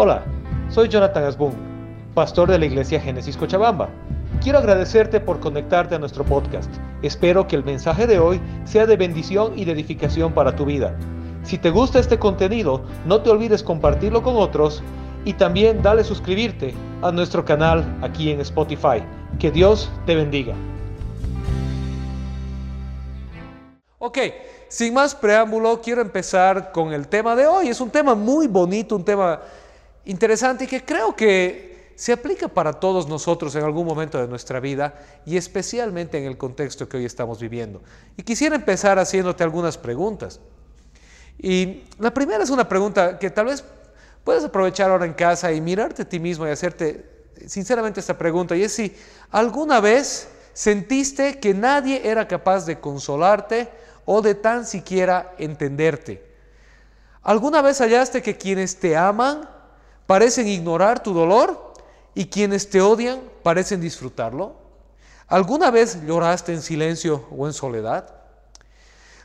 Hola, soy Jonathan Asbun, pastor de la iglesia Génesis Cochabamba. Quiero agradecerte por conectarte a nuestro podcast. Espero que el mensaje de hoy sea de bendición y de edificación para tu vida. Si te gusta este contenido, no te olvides compartirlo con otros y también dale suscribirte a nuestro canal aquí en Spotify. Que Dios te bendiga. Ok, sin más preámbulo, quiero empezar con el tema de hoy. Es un tema muy bonito, un tema interesante y que creo que se aplica para todos nosotros en algún momento de nuestra vida y especialmente en el contexto que hoy estamos viviendo. Y quisiera empezar haciéndote algunas preguntas. Y la primera es una pregunta que tal vez puedes aprovechar ahora en casa y mirarte a ti mismo y hacerte sinceramente esta pregunta, y es si alguna vez sentiste que nadie era capaz de consolarte o de tan siquiera entenderte. ¿Alguna vez hallaste que quienes te aman parecen ignorar tu dolor y quienes te odian parecen disfrutarlo? ¿Alguna vez lloraste en silencio o en soledad?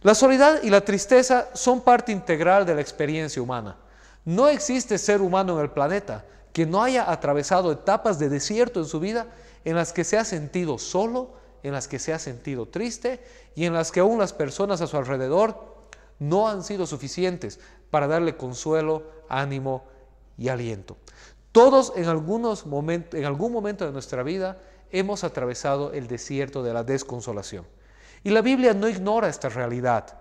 La soledad y la tristeza son parte integral de la experiencia humana. No existe ser humano en el planeta que no haya atravesado etapas de desierto en su vida en las que se ha sentido solo, en las que se ha sentido triste y en las que aún las personas a su alrededor no han sido suficientes para darle consuelo, ánimo y aliento. Todos en, algunos en algún momento de nuestra vida hemos atravesado el desierto de la desconsolación. Y la Biblia no ignora esta realidad.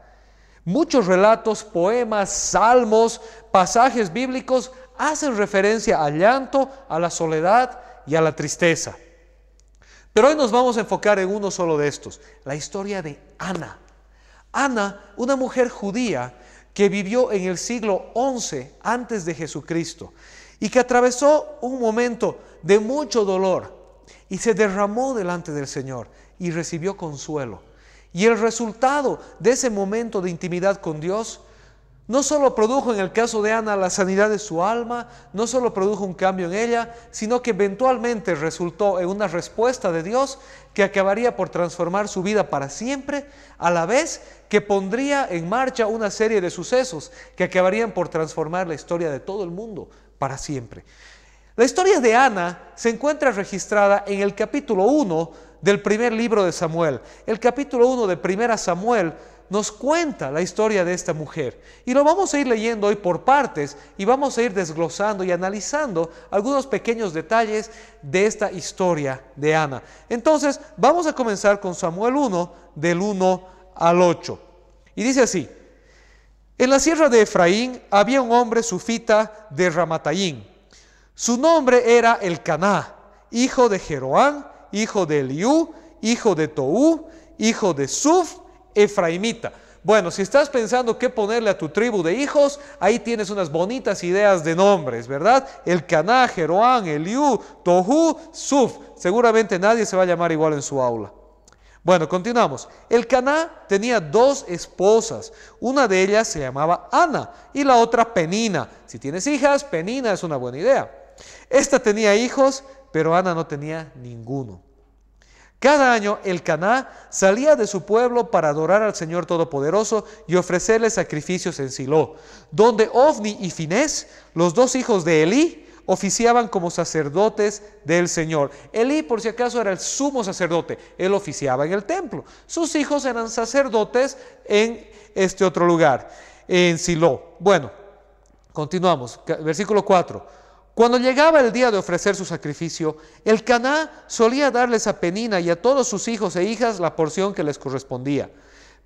Muchos relatos, poemas, salmos, pasajes bíblicos hacen referencia al llanto, a la soledad y a la tristeza. Pero hoy nos vamos a enfocar en uno solo de estos, la historia de Ana. Ana, una mujer judía que vivió en el siglo XI antes de Jesucristo y que atravesó un momento de mucho dolor y se derramó delante del Señor y recibió consuelo. Y el resultado de ese momento de intimidad con Dios no solo produjo en el caso de Ana la sanidad de su alma, no solo produjo un cambio en ella, sino que eventualmente resultó en una respuesta de Dios que acabaría por transformar su vida para siempre, a la vez que pondría en marcha una serie de sucesos que acabarían por transformar la historia de todo el mundo para siempre. La historia de Ana se encuentra registrada en el capítulo 1 del primer libro de Samuel. El capítulo 1 de Primera Samuel nos cuenta la historia de esta mujer. Y lo vamos a ir leyendo hoy por partes y vamos a ir desglosando y analizando algunos pequeños detalles de esta historia de Ana. Entonces, vamos a comenzar con Samuel 1, del 1 al 8. Y dice así, en la sierra de Efraín había un hombre sufita de Ramatayín. Su nombre era Elcaná, hijo de Jeroán, hijo de Eliú, hijo de Toú, hijo de Suf, Efraimita. Bueno, si estás pensando qué ponerle a tu tribu de hijos, ahí tienes unas bonitas ideas de nombres, ¿verdad? El Caná, Jeroán, Eliú, Tohu, Suf. Seguramente nadie se va a llamar igual en su aula. Bueno, continuamos. El Caná tenía dos esposas. Una de ellas se llamaba Ana y la otra Penina. Si tienes hijas, Penina es una buena idea. Esta tenía hijos, pero Ana no tenía ninguno. Cada año el Caná salía de su pueblo para adorar al Señor Todopoderoso y ofrecerle sacrificios en Silo, donde Ofni y Finés, los dos hijos de Elí, oficiaban como sacerdotes del Señor. Elí, por si acaso, era el sumo sacerdote. Él oficiaba en el templo. Sus hijos eran sacerdotes en este otro lugar, en Silo. Bueno, continuamos. Versículo 4. Cuando llegaba el día de ofrecer su sacrificio, el Caná solía darles a Penina y a todos sus hijos e hijas la porción que les correspondía.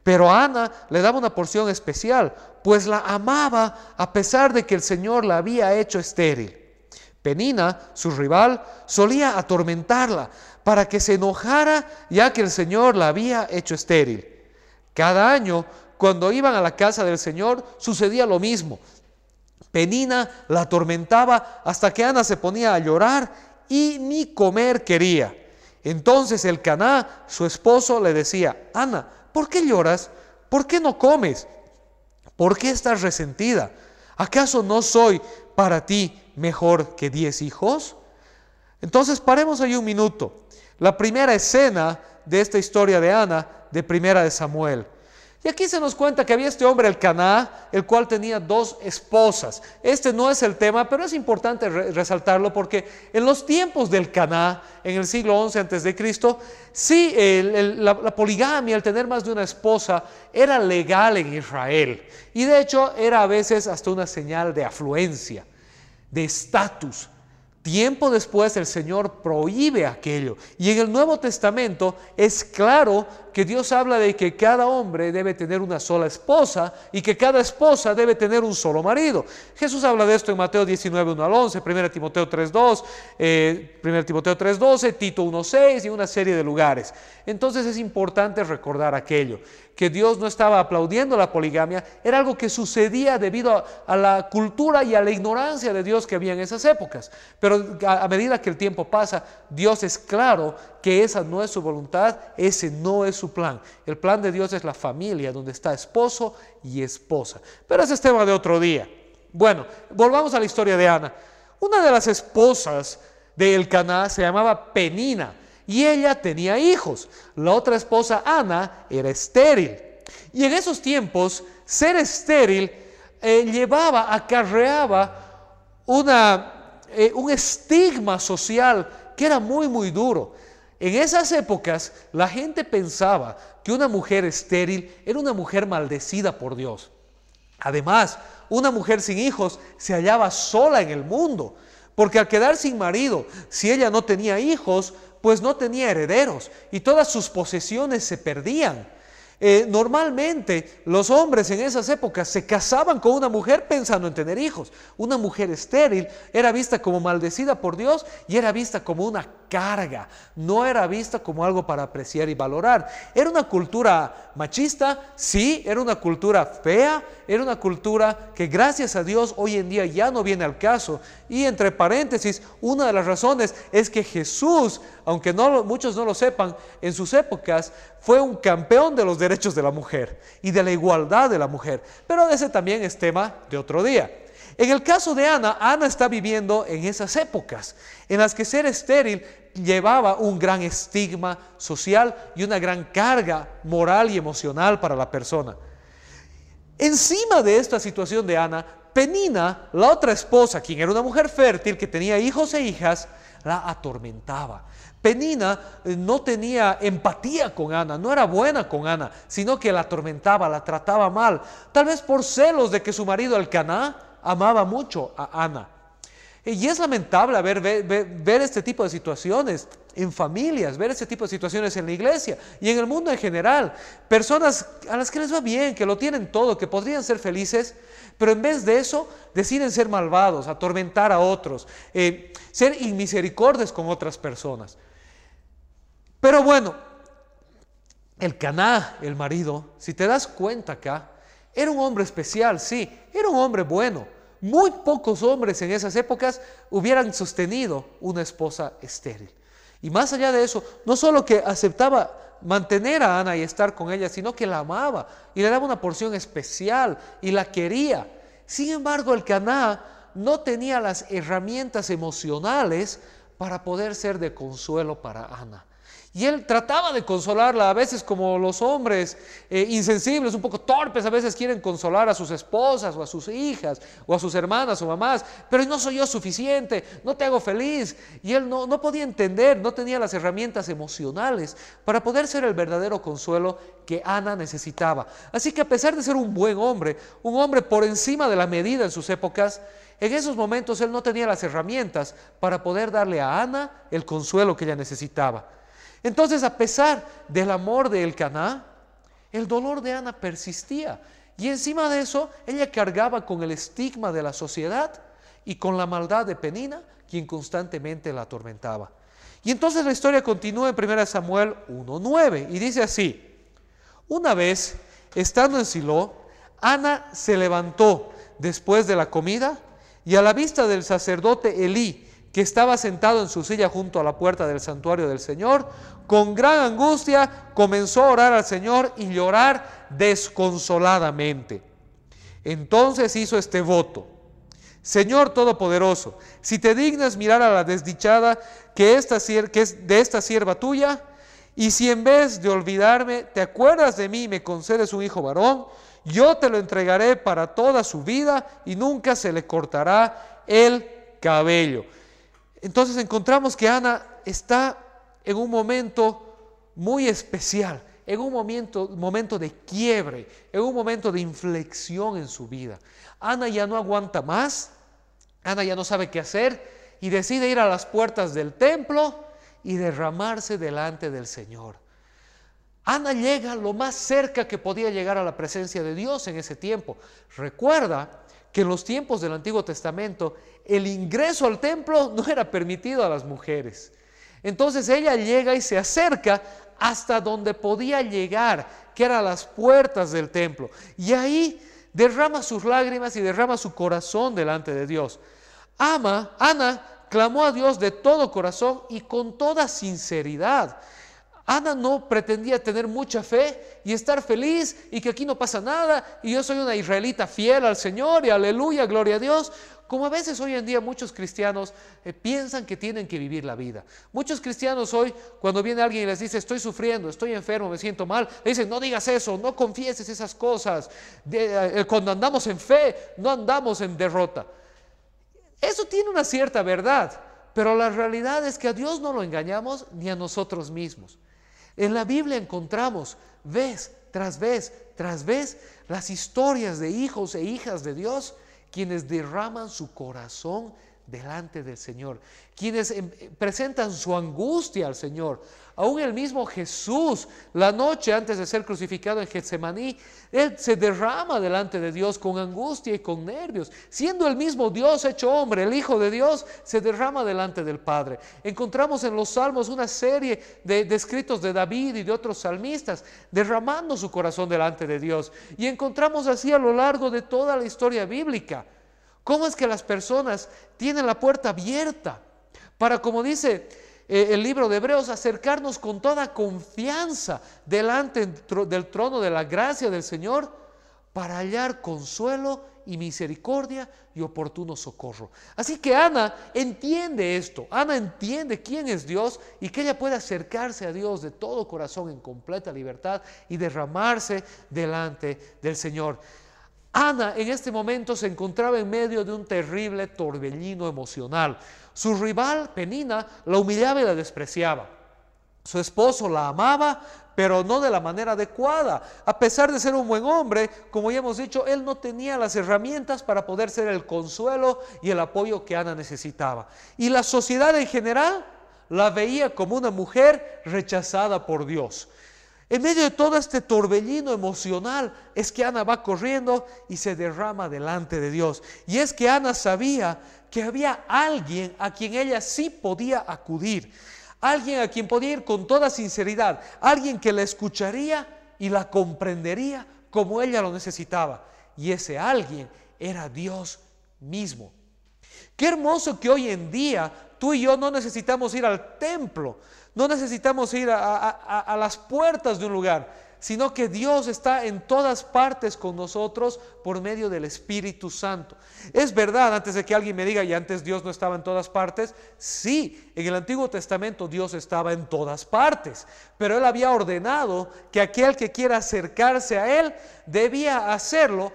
Pero a Ana le daba una porción especial, pues la amaba a pesar de que el Señor la había hecho estéril. Penina, su rival, solía atormentarla para que se enojara ya que el Señor la había hecho estéril. Cada año, cuando iban a la casa del Señor, sucedía lo mismo. Penina la atormentaba hasta que Ana se ponía a llorar y ni comer quería. Entonces el Caná, su esposo, le decía, Ana, ¿por qué lloras? ¿Por qué no comes? ¿Por qué estás resentida? ¿Acaso no soy para ti mejor que diez hijos? Entonces paremos ahí un minuto. La primera escena de esta historia de Ana, de primera de Samuel. Y aquí se nos cuenta que había este hombre, el Caná, el cual tenía dos esposas. Este no es el tema, pero es importante resaltarlo porque en los tiempos del Caná, en el siglo XI antes de Cristo, sí, la, la poligamia, el tener más de una esposa, era legal en Israel. Y de hecho era a veces hasta una señal de afluencia, de estatus. Tiempo después el Señor prohíbe aquello. Y en el Nuevo Testamento es claro que Dios habla de que cada hombre debe tener una sola esposa y que cada esposa debe tener un solo marido. Jesús habla de esto en Mateo 19, 1 al 11, 1 Timoteo 3, 2, eh, 1 Timoteo 3, 12, Tito 1, 6 y una serie de lugares. Entonces es importante recordar aquello, que Dios no estaba aplaudiendo la poligamia, era algo que sucedía debido a, a la cultura y a la ignorancia de Dios que había en esas épocas. Pero a, a medida que el tiempo pasa, Dios es claro que esa no es su voluntad, ese no es su plan. El plan de Dios es la familia, donde está esposo y esposa. Pero ese es tema de otro día. Bueno, volvamos a la historia de Ana. Una de las esposas de Elcaná se llamaba Penina y ella tenía hijos. La otra esposa, Ana, era estéril. Y en esos tiempos, ser estéril eh, llevaba, acarreaba una, eh, un estigma social que era muy, muy duro. En esas épocas la gente pensaba que una mujer estéril era una mujer maldecida por Dios. Además, una mujer sin hijos se hallaba sola en el mundo, porque al quedar sin marido, si ella no tenía hijos, pues no tenía herederos y todas sus posesiones se perdían. Eh, normalmente los hombres en esas épocas se casaban con una mujer pensando en tener hijos. Una mujer estéril era vista como maldecida por Dios y era vista como una carga, no era vista como algo para apreciar y valorar. Era una cultura machista, sí, era una cultura fea, era una cultura que gracias a Dios hoy en día ya no viene al caso. Y entre paréntesis, una de las razones es que Jesús, aunque muchos no lo sepan, en sus épocas fue un campeón de los derechos de la mujer y de la igualdad de la mujer. Pero ese también es tema de otro día. En el caso de Ana, Ana está viviendo en esas épocas en las que ser estéril llevaba un gran estigma social y una gran carga moral y emocional para la persona. Encima de esta situación de Ana, Penina, la otra esposa, quien era una mujer fértil que tenía hijos e hijas, la atormentaba. Penina eh, no tenía empatía con Ana, no era buena con Ana, sino que la atormentaba, la trataba mal, tal vez por celos de que su marido el Caná amaba mucho a Ana. Y es lamentable ver, ver, este tipo de situaciones en familias, ver este tipo de situaciones en la iglesia y en el mundo en general. Personas a las que les va bien, que lo tienen todo, que podrían ser felices, pero en vez de eso deciden ser malvados, atormentar a otros, eh, ser inmisericordes con otras personas. Pero bueno, el Caná, el marido, si te das cuenta acá, era un hombre especial, sí, era un hombre bueno muy pocos hombres en esas épocas hubieran sostenido una esposa estéril. Y más allá de eso, no solo que aceptaba mantener a Ana y estar con ella, sino que la amaba y le daba una porción especial y la quería. Sin embargo, el Caná no tenía las herramientas emocionales para poder ser de consuelo para Ana. Y él trataba de consolarla, a veces como los hombres eh, insensibles, un poco torpes, a veces quieren consolar a sus esposas o a sus hijas o a sus hermanas o mamás, pero no soy yo suficiente, no te hago feliz. Y él no, no podía entender, no tenía las herramientas emocionales para poder ser el verdadero consuelo que Ana necesitaba. Así que a pesar de ser un buen hombre, un hombre por encima de la medida en sus épocas, en esos momentos él no tenía las herramientas para poder darle a Ana el consuelo que ella necesitaba. Entonces, a pesar del amor de Elcaná, el dolor de Ana persistía. Y encima de eso, ella cargaba con el estigma de la sociedad y con la maldad de Penina, quien constantemente la atormentaba. Y entonces la historia continúa en 1 Samuel 1.9 y dice así, una vez, estando en Silo, Ana se levantó después de la comida y a la vista del sacerdote Elí, que estaba sentado en su silla junto a la puerta del santuario del Señor, con gran angustia comenzó a orar al Señor y llorar desconsoladamente. Entonces hizo este voto. Señor Todopoderoso, si te dignas mirar a la desdichada que, es de esta sierva tuya, Y si en vez de olvidarme, te acuerdas de mí y me concedes un hijo varón, yo te lo entregaré para toda su vida y nunca se le cortará el cabello. Entonces encontramos que Ana está en un momento muy especial, en un momento, momento de quiebre, en un momento de inflexión en su vida. Ana ya no aguanta más, Ana ya no sabe qué hacer y decide ir a las puertas del templo y derramarse delante del Señor. Ana llega lo más cerca que podía llegar a la presencia de Dios en ese tiempo. Recuerda que en los tiempos del Antiguo Testamento el ingreso al templo no era permitido a las mujeres. Entonces ella llega y se acerca hasta donde podía llegar, que eran las puertas del templo. Y ahí derrama sus lágrimas y derrama su corazón delante de Dios. Ama, Ana clamó a Dios de todo corazón y con toda sinceridad. Ana no pretendía tener mucha fe y estar feliz y que aquí no pasa nada y yo soy una israelita fiel al Señor y aleluya, gloria a Dios. Como a veces hoy en día muchos cristianos eh, piensan que tienen que vivir la vida. Muchos cristianos hoy, cuando viene alguien y les dice, estoy sufriendo, estoy enfermo, me siento mal, le dicen, no digas eso, no confieses esas cosas. Eh, cuando andamos en fe, no andamos en derrota. Eso tiene una cierta verdad, pero la realidad es que a Dios no lo engañamos ni a nosotros mismos. En la Biblia encontramos vez tras vez tras vez las historias de hijos e hijas de Dios quienes derraman su corazón delante del Señor, quienes em, presentan su angustia al Señor. Aún el mismo Jesús, la noche antes de ser crucificado en Getsemaní, Él se derrama delante de Dios con angustia y con nervios. Siendo el mismo Dios hecho hombre, el Hijo de Dios, se derrama delante del Padre. Encontramos en los Salmos una serie de, de escritos de David y de otros salmistas derramando su corazón delante de Dios. Y encontramos así a lo largo de toda la historia bíblica. ¿Cómo es que las personas tienen la puerta abierta para, como dice eh, el libro de Hebreos, acercarnos con toda confianza delante del trono de la gracia del Señor para hallar consuelo y misericordia y oportuno socorro. Así que Ana entiende esto, Ana entiende quién es Dios y que ella puede acercarse a Dios de todo corazón en completa libertad y derramarse delante del Señor. Ana en este momento se encontraba en medio de un terrible torbellino emocional. Su rival, Penina, la humillaba y la despreciaba. Su esposo la amaba, pero no de la manera adecuada. A pesar de ser un buen hombre, como ya hemos dicho, él no tenía las herramientas para poder ser el consuelo y el apoyo que Ana necesitaba. Y la sociedad en general la veía como una mujer rechazada por Dios. En medio de todo este torbellino emocional es que Ana va corriendo y se derrama delante de Dios. Y es que Ana sabía que había alguien a quien ella sí podía acudir, alguien a quien podía ir con toda sinceridad, alguien que la escucharía y la comprendería como ella lo necesitaba. Y ese alguien era Dios mismo. Qué hermoso que hoy en día tú y yo no necesitamos ir al templo, no necesitamos ir a, las puertas de un lugar, sino que Dios está en todas partes con nosotros por medio del Espíritu Santo. Es verdad, antes de que alguien me diga, y antes Dios no estaba en todas partes, sí, en el Antiguo Testamento Dios estaba en todas partes, pero Él había ordenado que aquel que quiera acercarse a Él debía hacerlo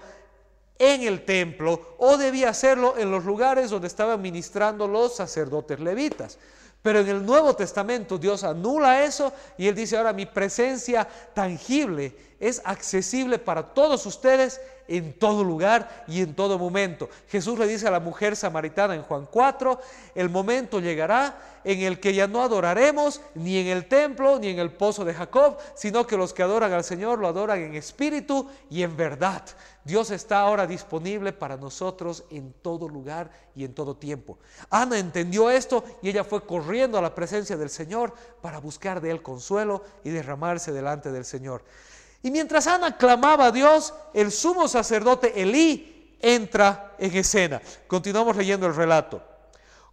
en el templo o debía hacerlo en los lugares donde estaban ministrando los sacerdotes levitas. Pero en el Nuevo Testamento Dios anula eso y Él dice, ahora mi presencia tangible es accesible para todos ustedes en todo lugar y en todo momento. Jesús le dice a la mujer samaritana en Juan 4, el momento llegará en el que ya no adoraremos ni en el templo ni en el pozo de Jacob, sino que los que adoran al Señor lo adoran en espíritu y en verdad. Dios está ahora disponible para nosotros en todo lugar y en todo tiempo. Ana entendió esto y ella fue corriendo a la presencia del Señor para buscar de él consuelo y derramarse delante del Señor. Y mientras Ana clamaba a Dios, el sumo sacerdote Elí entra en escena. Continuamos leyendo el relato.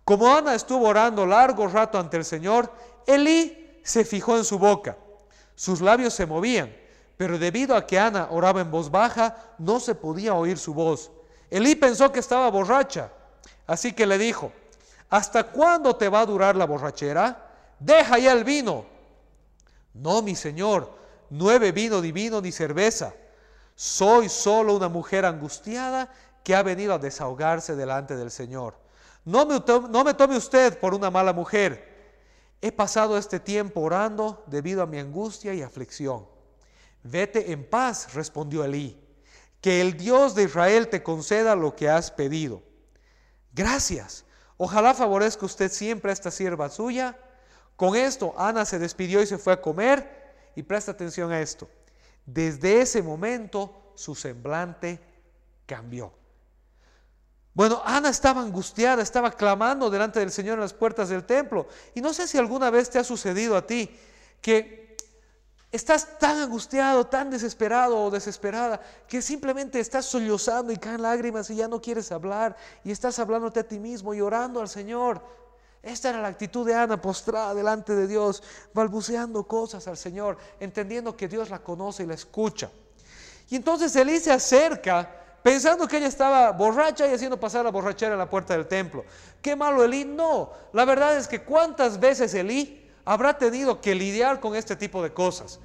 Como Ana estuvo orando largo rato ante el Señor, Elí se fijó en su boca. Sus labios se movían pero debido a que Ana oraba en voz baja, no se podía oír su voz. Elí pensó que estaba borracha, así que le dijo, ¿hasta cuándo te va a durar la borrachera? Deja ya el vino. No, mi señor, no he bebido ni vino ni cerveza. Soy solo una mujer angustiada que ha venido a desahogarse delante del Señor. No me, no me tome usted por una mala mujer. He pasado este tiempo orando debido a mi angustia y aflicción. Vete en paz, respondió Elí. Que el Dios de Israel te conceda lo que has pedido. Gracias. Ojalá favorezca usted siempre a esta sierva suya. Con esto, Ana se despidió y se fue a comer. Y presta atención a esto. Desde ese momento, su semblante cambió. Bueno, Ana estaba angustiada, estaba clamando delante del Señor en las puertas del templo. Y no sé si alguna vez te ha sucedido a ti que estás tan angustiado, tan desesperado o desesperada, que simplemente estás sollozando y caen lágrimas y ya no quieres hablar y estás hablándote a ti mismo y orando al Señor. Esta era la actitud de Ana postrada delante de Dios, balbuceando cosas al Señor, entendiendo que Dios la conoce y la escucha. Y entonces Elí se acerca pensando que ella estaba borracha y haciendo pasar la borrachera en la puerta del templo. ¿Qué malo Elí? No, la verdad es que cuántas veces Elí habrá tenido que lidiar con este tipo de cosas.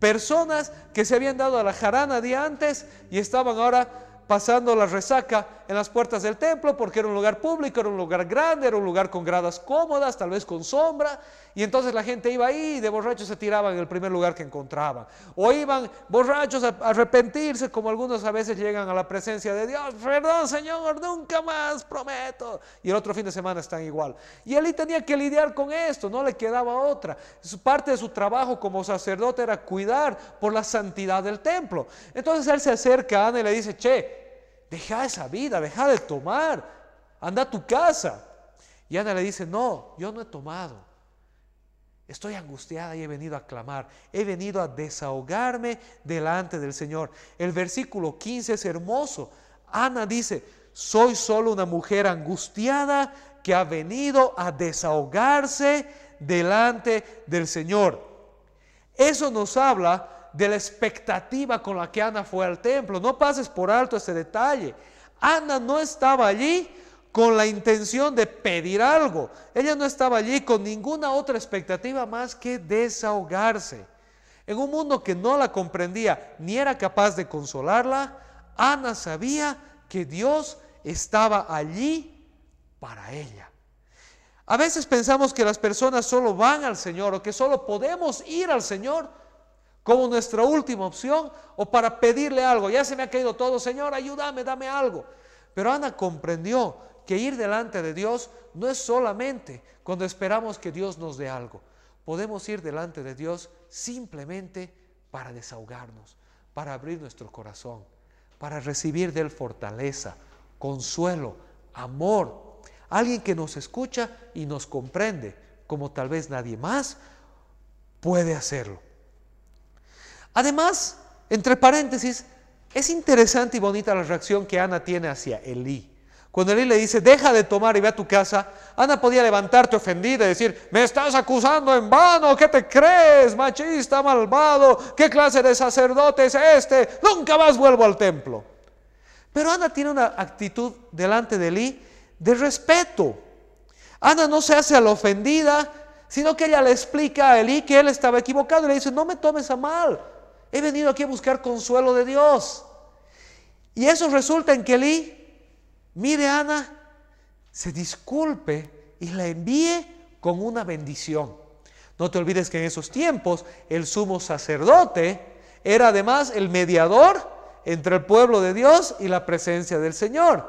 Personas que se habían dado a la jarana de antes y estaban ahora pasando la resaca en las puertas del templo porque era un lugar público, era un lugar grande, era un lugar con gradas cómodas, tal vez con sombra, y entonces la gente iba ahí y de borrachos se tiraban en el primer lugar que encontraban. O iban borrachos a arrepentirse, como algunos a veces llegan a la presencia de Dios, perdón Señor, nunca más, prometo. Y el otro fin de semana están igual. Y él tenía que lidiar con esto, no le quedaba otra. Parte de su trabajo como sacerdote era cuidar por la santidad del templo. Entonces él se acerca a Ana y le dice, che, deja esa vida, deja de tomar, anda a tu casa. Y Ana le dice, no, yo no he tomado. Estoy angustiada y he venido a clamar, he venido a desahogarme delante del Señor. El versículo 15 es hermoso. Ana dice, soy solo una mujer angustiada que ha venido a desahogarse delante del Señor. Eso nos habla de la expectativa con la que Ana fue al templo. No pases por alto ese detalle. Ana no estaba allí con la intención de pedir algo. Ella no estaba allí con ninguna otra expectativa más que desahogarse. En un mundo que no la comprendía ni era capaz de consolarla, Ana sabía que Dios estaba allí para ella. A veces pensamos que las personas solo van al Señor o que solo podemos ir al Señor como nuestra última opción o para pedirle algo. Ya se me ha caído todo, Señor, ayúdame, dame algo. Pero Ana comprendió que ir delante de Dios no es solamente cuando esperamos que Dios nos dé algo. Podemos ir delante de Dios simplemente para desahogarnos, para abrir nuestro corazón, para recibir de Él fortaleza, consuelo, amor. Alguien que nos escucha y nos comprende, como tal vez nadie más puede hacerlo. Además, entre paréntesis, es interesante y bonita la reacción que Ana tiene hacia Elí. Cuando Elí le dice, deja de tomar y ve a tu casa, Ana podía levantarte ofendida y decir, me estás acusando en vano, ¿qué te crees, machista, malvado? ¿Qué clase de sacerdote es este? Nunca más vuelvo al templo. Pero Ana tiene una actitud delante de Elí de respeto. Ana no se hace a la ofendida, sino que ella le explica a Elí que él estaba equivocado y le dice, no me tomes a mal, he venido aquí a buscar consuelo de Dios. Y eso resulta en que Elí mire Ana, se disculpe y la envíe con una bendición. No te olvides que en esos tiempos el sumo sacerdote era además el mediador entre el pueblo de Dios y la presencia del Señor.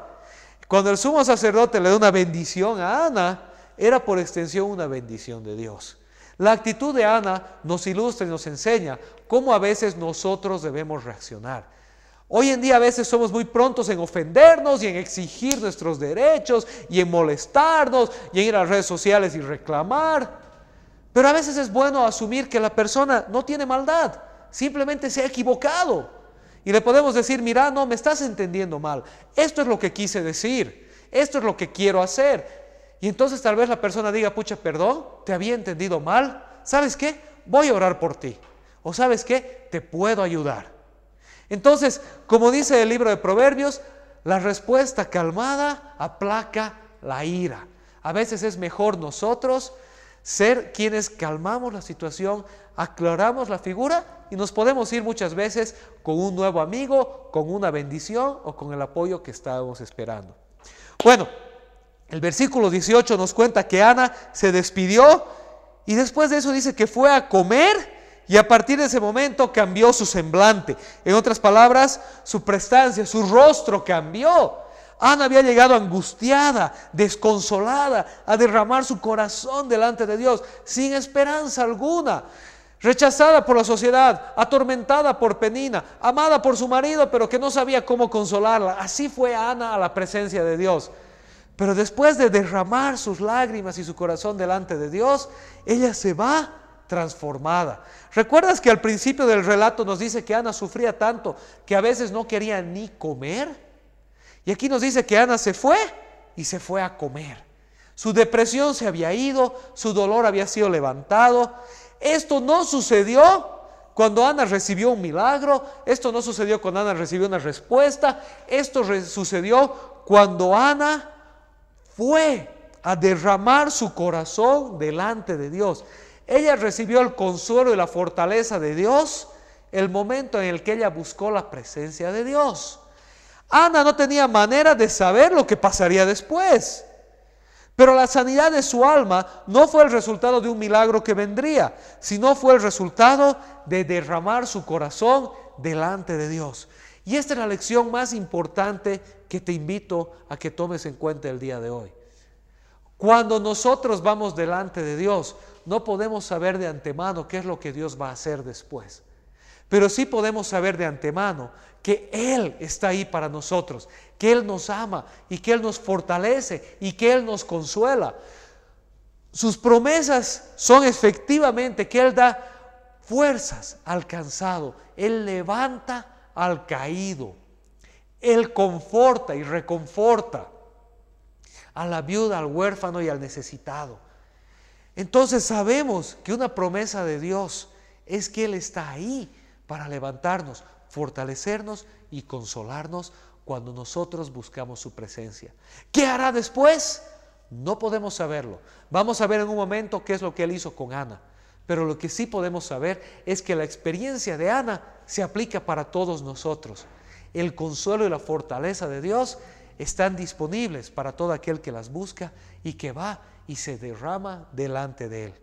Cuando el sumo sacerdote le da una bendición a Ana, era por extensión una bendición de Dios. La actitud de Ana nos ilustra y nos enseña cómo a veces nosotros debemos reaccionar. Hoy en día a veces somos muy prontos en ofendernos y en exigir nuestros derechos y en molestarnos y en ir a las redes sociales y reclamar. Pero a veces es bueno asumir que la persona no tiene maldad, simplemente se ha equivocado. Y le podemos decir, mira, no, me estás entendiendo mal. Esto es lo que quise decir. Esto es lo que quiero hacer. Y entonces tal vez la persona diga, pucha, perdón, te había entendido mal. ¿Sabes qué? Voy a orar por ti. O sabes qué? Te puedo ayudar. Entonces, como dice el libro de Proverbios, la respuesta calmada aplaca la ira. A veces es mejor nosotros ser quienes calmamos la situación, aclaramos la figura y nos podemos ir muchas veces con un nuevo amigo, con una bendición o con el apoyo que estábamos esperando. Bueno, el versículo 18 nos cuenta que Ana se despidió y después de eso dice que fue a comer y a partir de ese momento cambió su semblante. En otras palabras, su prestancia, su rostro cambió. Ana había llegado angustiada, desconsolada, a derramar su corazón delante de Dios, sin esperanza alguna, rechazada por la sociedad, atormentada por Penina, amada por su marido, pero que no sabía cómo consolarla. Así fue Ana a la presencia de Dios. Pero después de derramar sus lágrimas y su corazón delante de Dios, ella se va transformada. ¿Recuerdas que al principio del relato nos dice que Ana sufría tanto que a veces no quería ni comer? Y aquí nos dice que Ana se fue y se fue a comer. Su depresión se había ido, su dolor había sido levantado. Esto no sucedió cuando Ana recibió un milagro, esto no sucedió cuando Ana recibió una respuesta, esto sucedió cuando Ana fue a derramar su corazón delante de Dios. Ella recibió el consuelo y la fortaleza de Dios el momento en el que ella buscó la presencia de Dios. Ana no tenía manera de saber lo que pasaría después. Pero la sanidad de su alma no fue el resultado de un milagro que vendría, sino fue el resultado de derramar su corazón delante de Dios. Y esta es la lección más importante que te invito a que tomes en cuenta el día de hoy. Cuando nosotros vamos delante de Dios, no podemos saber de antemano qué es lo que Dios va a hacer después. Pero sí podemos saber de antemano que Él está ahí para nosotros, que Él nos ama y que Él nos fortalece y que Él nos consuela. Sus promesas son efectivamente que Él da fuerzas al cansado, Él levanta al caído, Él conforta y reconforta a la viuda, al huérfano y al necesitado. Entonces sabemos que una promesa de Dios es que Él está ahí para levantarnos, fortalecernos y consolarnos cuando nosotros buscamos su presencia. ¿Qué hará después? No podemos saberlo. Vamos a ver en un momento qué es lo que él hizo con Ana. Pero lo que sí podemos saber es que la experiencia de Ana se aplica para todos nosotros. El consuelo y la fortaleza de Dios están disponibles para todo aquel que las busca y que va y se derrama delante de él.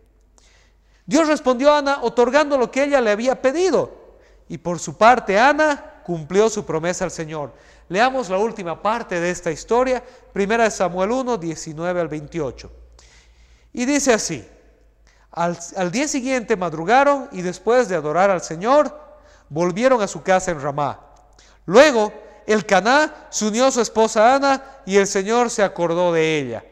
Dios respondió a Ana otorgando lo que ella le había pedido. Y por su parte, Ana cumplió su promesa al Señor. Leamos la última parte de esta historia, primera de Samuel 1, 19 al 28. Y dice así, al, al, día siguiente madrugaron y después de adorar al Señor, volvieron a su casa en Ramá. Luego, el Caná se unió a su esposa Ana y el Señor se acordó de ella.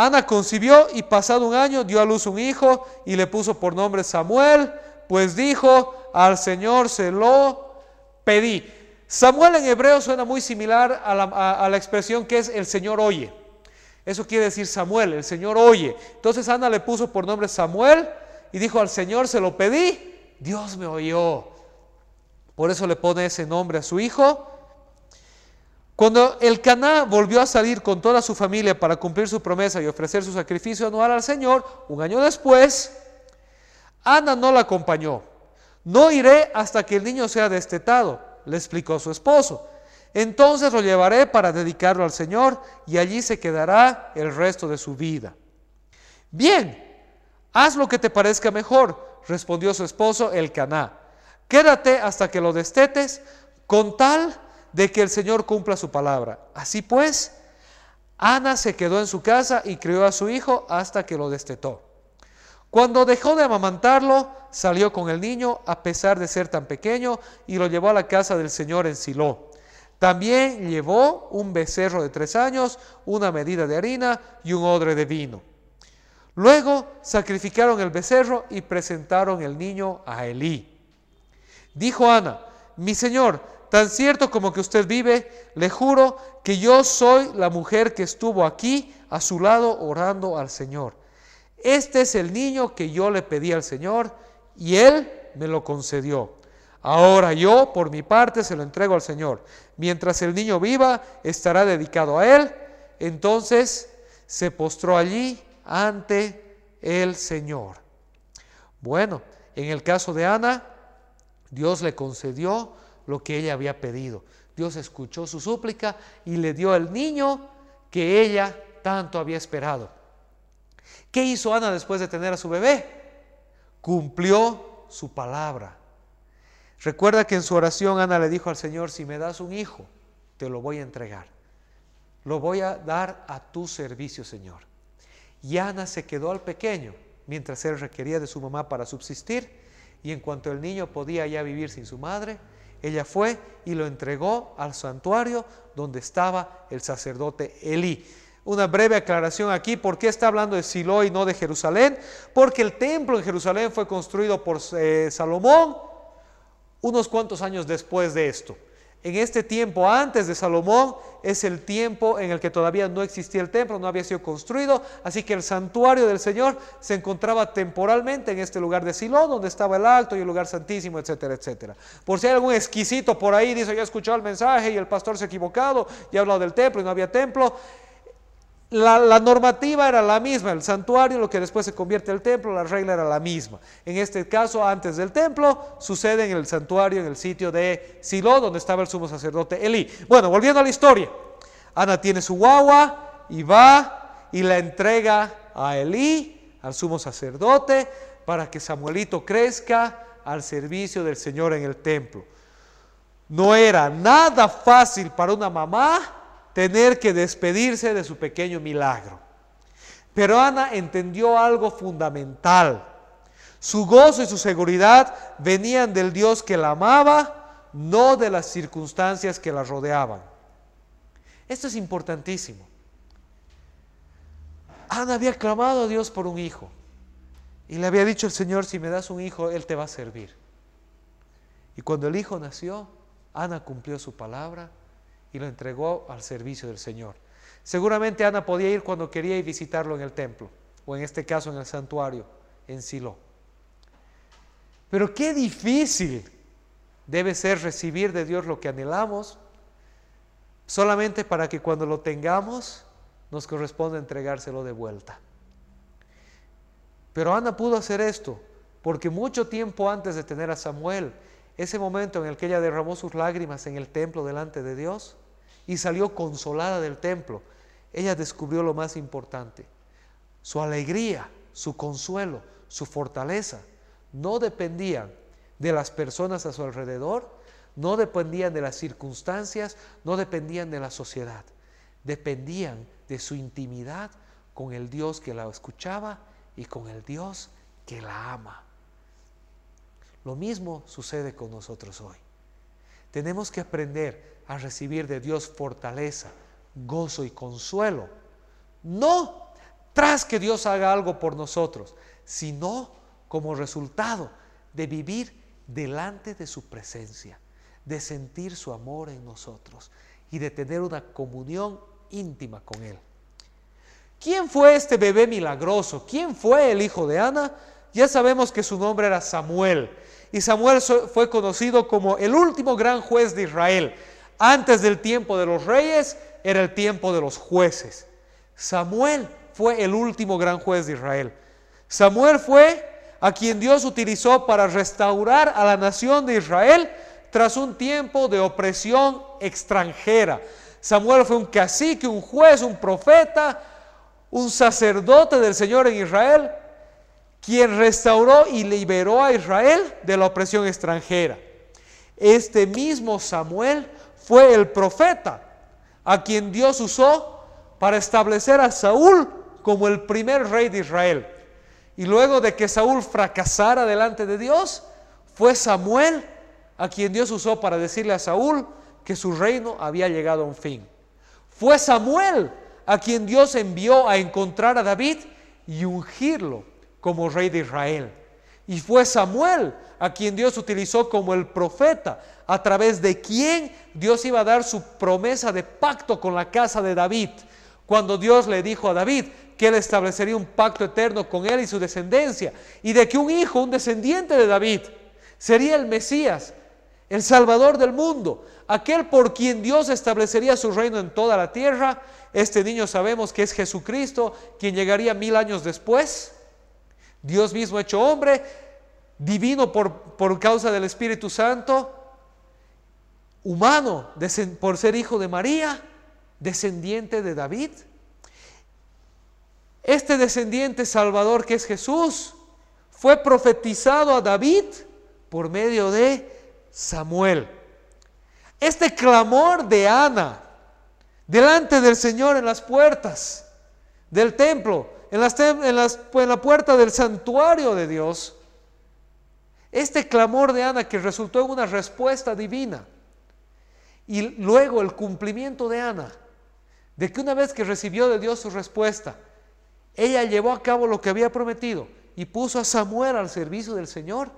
Ana concibió y pasado un año dio a luz un hijo y le puso por nombre Samuel, pues dijo, al Señor se lo pedí. Samuel en hebreo suena muy similar a la, expresión que es el Señor oye. Eso quiere decir Samuel, el Señor oye. Entonces Ana le puso por nombre Samuel y dijo al Señor se lo pedí, Dios me oyó. Por eso le pone ese nombre a su hijo. Cuando el Caná volvió a salir con toda su familia para cumplir su promesa y ofrecer su sacrificio anual al Señor, un año después, Ana no la acompañó. No iré hasta que el niño sea destetado, le explicó su esposo. Entonces lo llevaré para dedicarlo al Señor y allí se quedará el resto de su vida. Bien, haz lo que te parezca mejor, respondió su esposo el Caná. Quédate hasta que lo destetes con tal de que el Señor cumpla su palabra. Así pues, Ana se quedó en su casa y crió a su hijo hasta que lo destetó. Cuando dejó de amamantarlo, salió con el niño a pesar de ser tan pequeño y lo llevó a la casa del Señor en Silo. También llevó un becerro de tres años, una medida de harina y un odre de vino. Luego sacrificaron el becerro y presentaron el niño a Elí. Dijo Ana, mi señor, tan cierto como que usted vive, le juro que yo soy la mujer que estuvo aquí a su lado orando al Señor. Este es el niño que yo le pedí al Señor y Él me lo concedió. Ahora yo, por mi parte, se lo entrego al Señor. Mientras el niño viva, estará dedicado a Él. Entonces se postró allí ante el Señor. Bueno, en el caso de Ana, Dios le concedió lo que ella había pedido. Dios escuchó su súplica y le dio el niño que ella tanto había esperado. ¿Qué hizo Ana después de tener a su bebé? Cumplió su palabra. Recuerda que en su oración Ana le dijo al Señor, si me das un hijo, te lo voy a entregar. Lo voy a dar a tu servicio, Señor. Y Ana se quedó al pequeño mientras él requería de su mamá para subsistir. Y en cuanto el niño podía ya vivir sin su madre, ella fue y lo entregó al santuario donde estaba el sacerdote Elí. Una breve aclaración aquí, ¿por qué está hablando de Silo y no de Jerusalén? Porque el templo en Jerusalén fue construido por eh, Salomón unos cuantos años después de esto. En este tiempo antes de Salomón es el tiempo en el que todavía no existía el templo, no había sido construido, así que el santuario del Señor se encontraba temporalmente en este lugar de Silo, donde estaba el alto y el lugar santísimo, etcétera, etcétera. Por si hay algún exquisito por ahí, dice, ya escuchado el mensaje y el pastor se ha equivocado, ya ha hablado del templo y no había templo, la, normativa era la misma, el santuario, lo que después se convierte el templo, la regla era la misma. En este caso, antes del templo, sucede en el santuario, en el sitio de Silo, donde estaba el sumo sacerdote Elí. Bueno, volviendo a la historia, Ana tiene su guagua y va y la entrega a Elí, al sumo sacerdote, para que Samuelito crezca al servicio del Señor en el templo. No era nada fácil para una mamá tener que despedirse de su pequeño milagro. Pero Ana entendió algo fundamental. Su gozo y su seguridad venían del Dios que la amaba, no de las circunstancias que la rodeaban. Esto es importantísimo. Ana había clamado a Dios por un hijo y le había dicho al Señor, si me das un hijo, Él te va a servir. Y cuando el hijo nació, Ana cumplió su palabra y lo entregó al servicio del Señor. Seguramente Ana podía ir cuando quería ir visitarlo en el templo, o en este caso en el santuario, en Silo. Pero qué difícil debe ser recibir de Dios lo que anhelamos, solamente para que cuando lo tengamos nos corresponda entregárselo de vuelta. Pero Ana pudo hacer esto porque mucho tiempo antes de tener a Samuel, ese momento en el que ella derramó sus lágrimas en el templo delante de Dios y salió consolada del templo, ella descubrió lo más importante. Su alegría, su consuelo, su fortaleza no dependían de las personas a su alrededor, no dependían de las circunstancias, no dependían de la sociedad, dependían de su intimidad con el Dios que la escuchaba y con el Dios que la ama. Lo mismo sucede con nosotros hoy. Tenemos que aprender a recibir de Dios fortaleza, gozo y consuelo. No tras que Dios haga algo por nosotros, sino como resultado de vivir delante de su presencia, de sentir su amor en nosotros y de tener una comunión íntima con Él. ¿Quién fue este bebé milagroso? ¿Quién fue el hijo de Ana? Ya sabemos que su nombre era Samuel y Samuel fue conocido como el último gran juez de Israel. Antes del tiempo de los reyes era el tiempo de los jueces. Samuel fue el último gran juez de Israel. Samuel fue a quien Dios utilizó para restaurar a la nación de Israel tras un tiempo de opresión extranjera. Samuel fue un cacique, un juez, un profeta, un sacerdote del Señor en Israel quien restauró y liberó a Israel de la opresión extranjera. Este mismo Samuel fue el profeta a quien Dios usó para establecer a Saúl como el primer rey de Israel. Y luego de que Saúl fracasara delante de Dios, fue Samuel a quien Dios usó para decirle a Saúl que su reino había llegado a un fin. Fue Samuel a quien Dios envió a encontrar a David y ungirlo como rey de Israel. Y fue Samuel a quien Dios utilizó como el profeta, a través de quien Dios iba a dar su promesa de pacto con la casa de David. Cuando Dios le dijo a David que él establecería un pacto eterno con él y su descendencia, y de que un hijo, un descendiente de David, sería el Mesías, el Salvador del mundo, aquel por quien Dios establecería su reino en toda la tierra. Este niño sabemos que es Jesucristo, quien llegaría mil años después Dios mismo hecho hombre, divino por, por causa del Espíritu Santo, humano por ser hijo de María, descendiente de David. Este descendiente salvador que es Jesús fue profetizado a David por medio de Samuel. Este clamor de Ana delante del Señor en las puertas del templo, las, en la puerta del santuario de Dios, este clamor de Ana que resultó en una respuesta divina y luego el cumplimiento de Ana, de que una vez que recibió de Dios su respuesta, ella llevó a cabo lo que había prometido y puso a Samuel al servicio del Señor,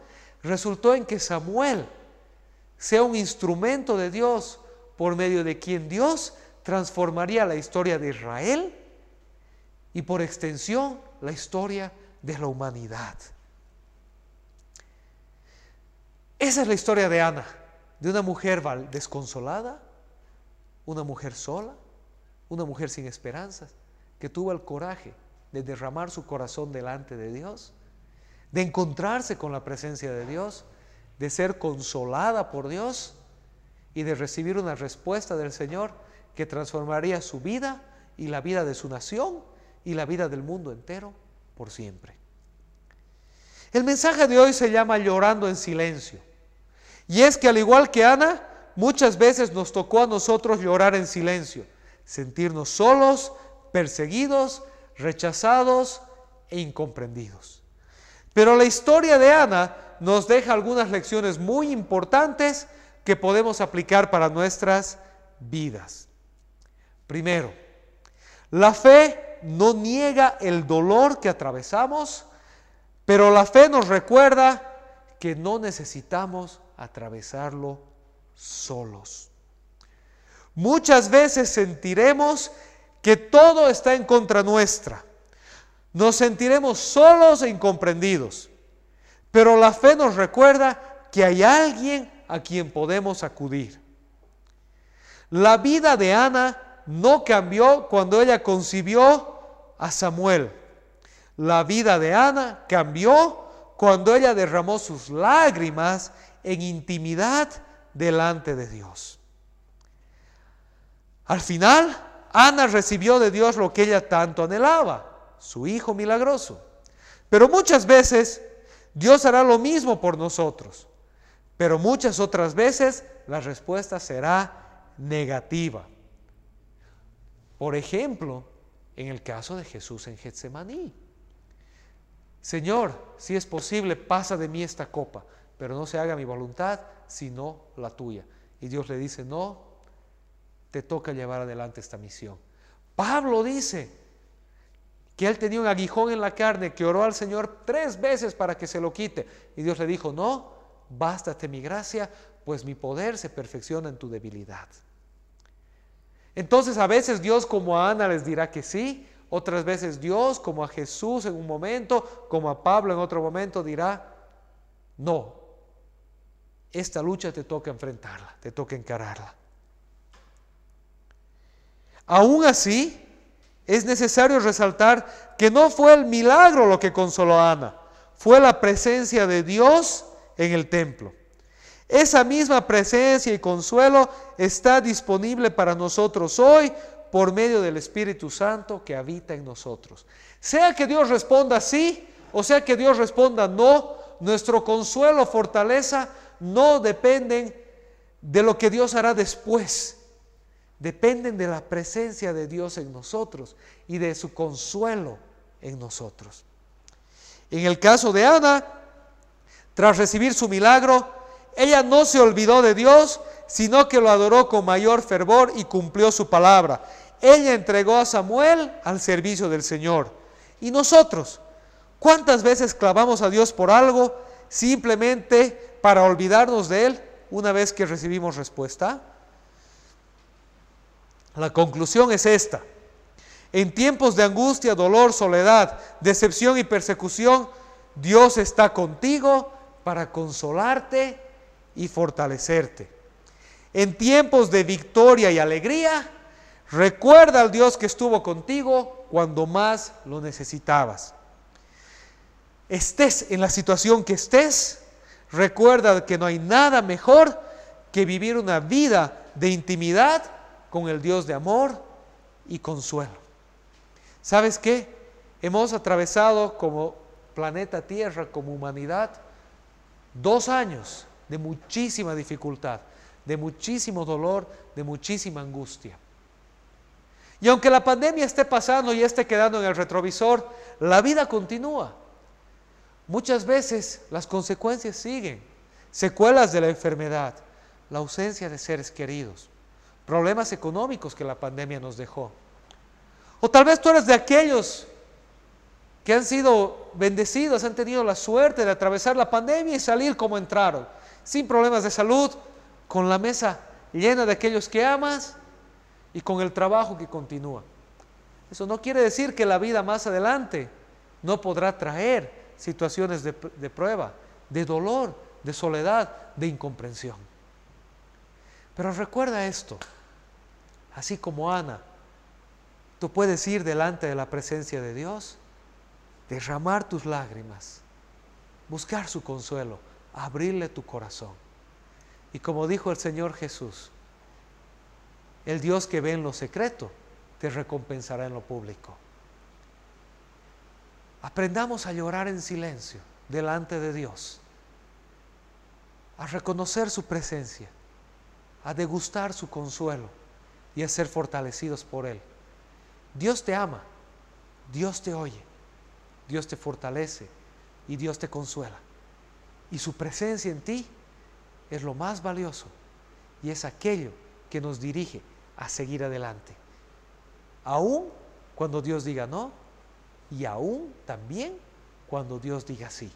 resultó en que Samuel sea un instrumento de Dios por medio de quien Dios transformaría la historia de Israel y por extensión la historia de la humanidad. Esa es la historia de Ana, de una mujer desconsolada, una mujer sola, una mujer sin esperanzas, que tuvo el coraje de derramar su corazón delante de Dios, de encontrarse con la presencia de Dios, de ser consolada por Dios y de recibir una respuesta del Señor que transformaría su vida y la vida de su nación y la vida del mundo entero por siempre. El mensaje de hoy se llama llorando en silencio. Y es que al igual que Ana, muchas veces nos tocó a nosotros llorar en silencio, sentirnos solos, perseguidos, rechazados e incomprendidos. Pero la historia de Ana nos deja algunas lecciones muy importantes que podemos aplicar para nuestras vidas. Primero, la fe no niega el dolor que atravesamos, pero la fe nos recuerda que no necesitamos atravesarlo solos. Muchas veces sentiremos que todo está en contra nuestra. Nos sentiremos solos e incomprendidos. Pero la fe nos recuerda que hay alguien a quien podemos acudir. La vida de Ana no cambió cuando ella concibió a Samuel. La vida de Ana cambió cuando ella derramó sus lágrimas en intimidad delante de Dios. Al final, Ana recibió de Dios lo que ella tanto anhelaba, su hijo milagroso. Pero muchas veces Dios hará lo mismo por nosotros, pero muchas otras veces la respuesta será negativa. Por ejemplo, en el caso de Jesús en Getsemaní. Señor, si es posible, pasa de mí esta copa, pero no se haga mi voluntad, sino la tuya. Y Dios le dice, no, te toca llevar adelante esta misión. Pablo dice que él tenía un aguijón en la carne, que oró al Señor tres veces para que se lo quite. Y Dios le dijo, no, bástate mi gracia, pues mi poder se perfecciona en tu debilidad. Entonces a veces Dios como a Ana les dirá que sí, otras veces Dios como a Jesús en un momento, como a Pablo en otro momento dirá, no, esta lucha te toca enfrentarla, te toca encararla. Aún así, es necesario resaltar que no fue el milagro lo que consoló a Ana, fue la presencia de Dios en el templo. Esa misma presencia y consuelo está disponible para nosotros hoy por medio del Espíritu Santo que habita en nosotros. Sea que Dios responda sí o sea que Dios responda no, nuestro consuelo, fortaleza no dependen de lo que Dios hará después dependen de la presencia de Dios en nosotros y de su consuelo en nosotros. En el caso de Ana, tras recibir su milagro, ella no se olvidó de Dios, sino que lo adoró con mayor fervor y cumplió su palabra. Ella entregó a Samuel al servicio del Señor. ¿Y nosotros? ¿Cuántas veces clavamos a Dios por algo simplemente para olvidarnos de Él una vez que recibimos respuesta? La conclusión es esta. En tiempos de angustia, dolor, soledad, decepción y persecución, Dios está contigo para consolarte y fortalecerte. En tiempos de victoria y alegría, recuerda al Dios que estuvo contigo cuando más lo necesitabas. estés en la situación que estés, recuerda que no hay nada mejor que vivir una vida de intimidad con el Dios de amor y consuelo. ¿Sabes qué? Hemos atravesado como planeta Tierra, como humanidad, dos años de muchísima dificultad, de muchísimo dolor, de muchísima angustia. Y aunque la pandemia esté pasando y esté quedando en el retrovisor, la vida continúa. Muchas veces las consecuencias siguen, secuelas de la enfermedad, la ausencia de seres queridos, problemas económicos que la pandemia nos dejó. O tal vez tú eres de aquellos que han sido bendecidos, han tenido la suerte de atravesar la pandemia y salir como entraron, sin problemas de salud, con la mesa llena de aquellos que amas y con el trabajo que continúa. Eso no quiere decir que la vida más adelante no podrá traer situaciones de, de prueba, de dolor, de soledad, de incomprensión. Pero recuerda esto, así como Ana, tú puedes ir delante de la presencia de Dios, derramar tus lágrimas, buscar su consuelo, abrirle tu corazón. Y como dijo el Señor Jesús, el Dios que ve en lo secreto te recompensará en lo público. Aprendamos a llorar en silencio delante de Dios, a reconocer su presencia, a degustar su consuelo y a ser fortalecidos por Él. Dios te ama, Dios te oye, Dios te fortalece y Dios te consuela. Y su presencia en ti es lo más valioso y es aquello que nos dirige a seguir adelante. Aún cuando Dios diga no y aún también cuando Dios diga sí.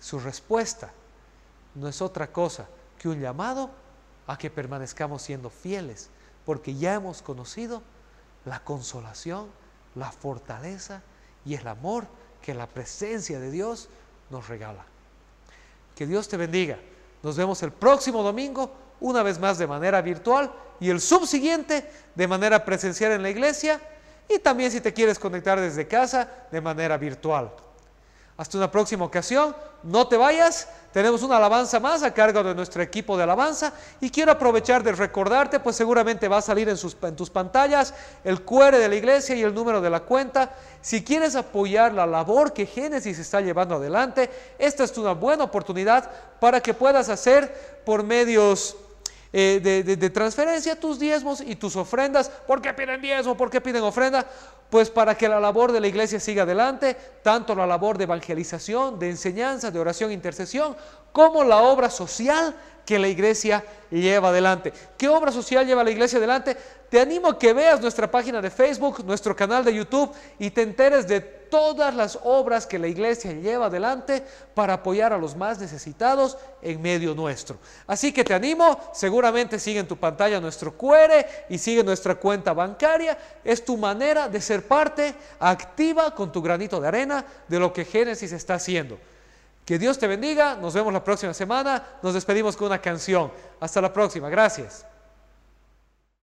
Su respuesta no es otra cosa que un llamado a que permanezcamos siendo fieles, porque ya hemos conocido la consolación, la fortaleza y el amor que la presencia de Dios nos regala. Que Dios te bendiga. Nos vemos el próximo domingo, una vez más de manera virtual y el subsiguiente de manera presencial en la iglesia y también si te quieres conectar desde casa de manera virtual. Hasta una próxima ocasión, no te vayas, tenemos una alabanza más a cargo de nuestro equipo de alabanza y quiero aprovechar de recordarte, pues seguramente va a salir en, tus pantallas el QR de la iglesia y el número de la cuenta. Si quieres apoyar la labor que Génesis está llevando adelante, esta es una buena oportunidad para que puedas hacer por medios eh, de, transferencia tus diezmos y tus ofrendas. ¿Por qué piden diezmo? ¿Por qué piden ofrenda? Pues para que la labor de la iglesia siga adelante, tanto la labor de evangelización, de enseñanza, de oración e intercesión, como la obra social que la iglesia lleva adelante. ¿Qué obra social lleva la iglesia adelante? Te animo a que veas nuestra página de Facebook, nuestro canal de YouTube y te enteres de todas las obras que la iglesia lleva adelante para apoyar a los más necesitados en medio nuestro. Así que te animo, seguramente sigue en tu pantalla nuestro QR y sigue nuestra cuenta bancaria. Es tu manera de parte activa con tu granito de arena de lo que Génesis está haciendo. Que Dios te bendiga, nos vemos la próxima semana, nos despedimos con una canción. Hasta la próxima, gracias.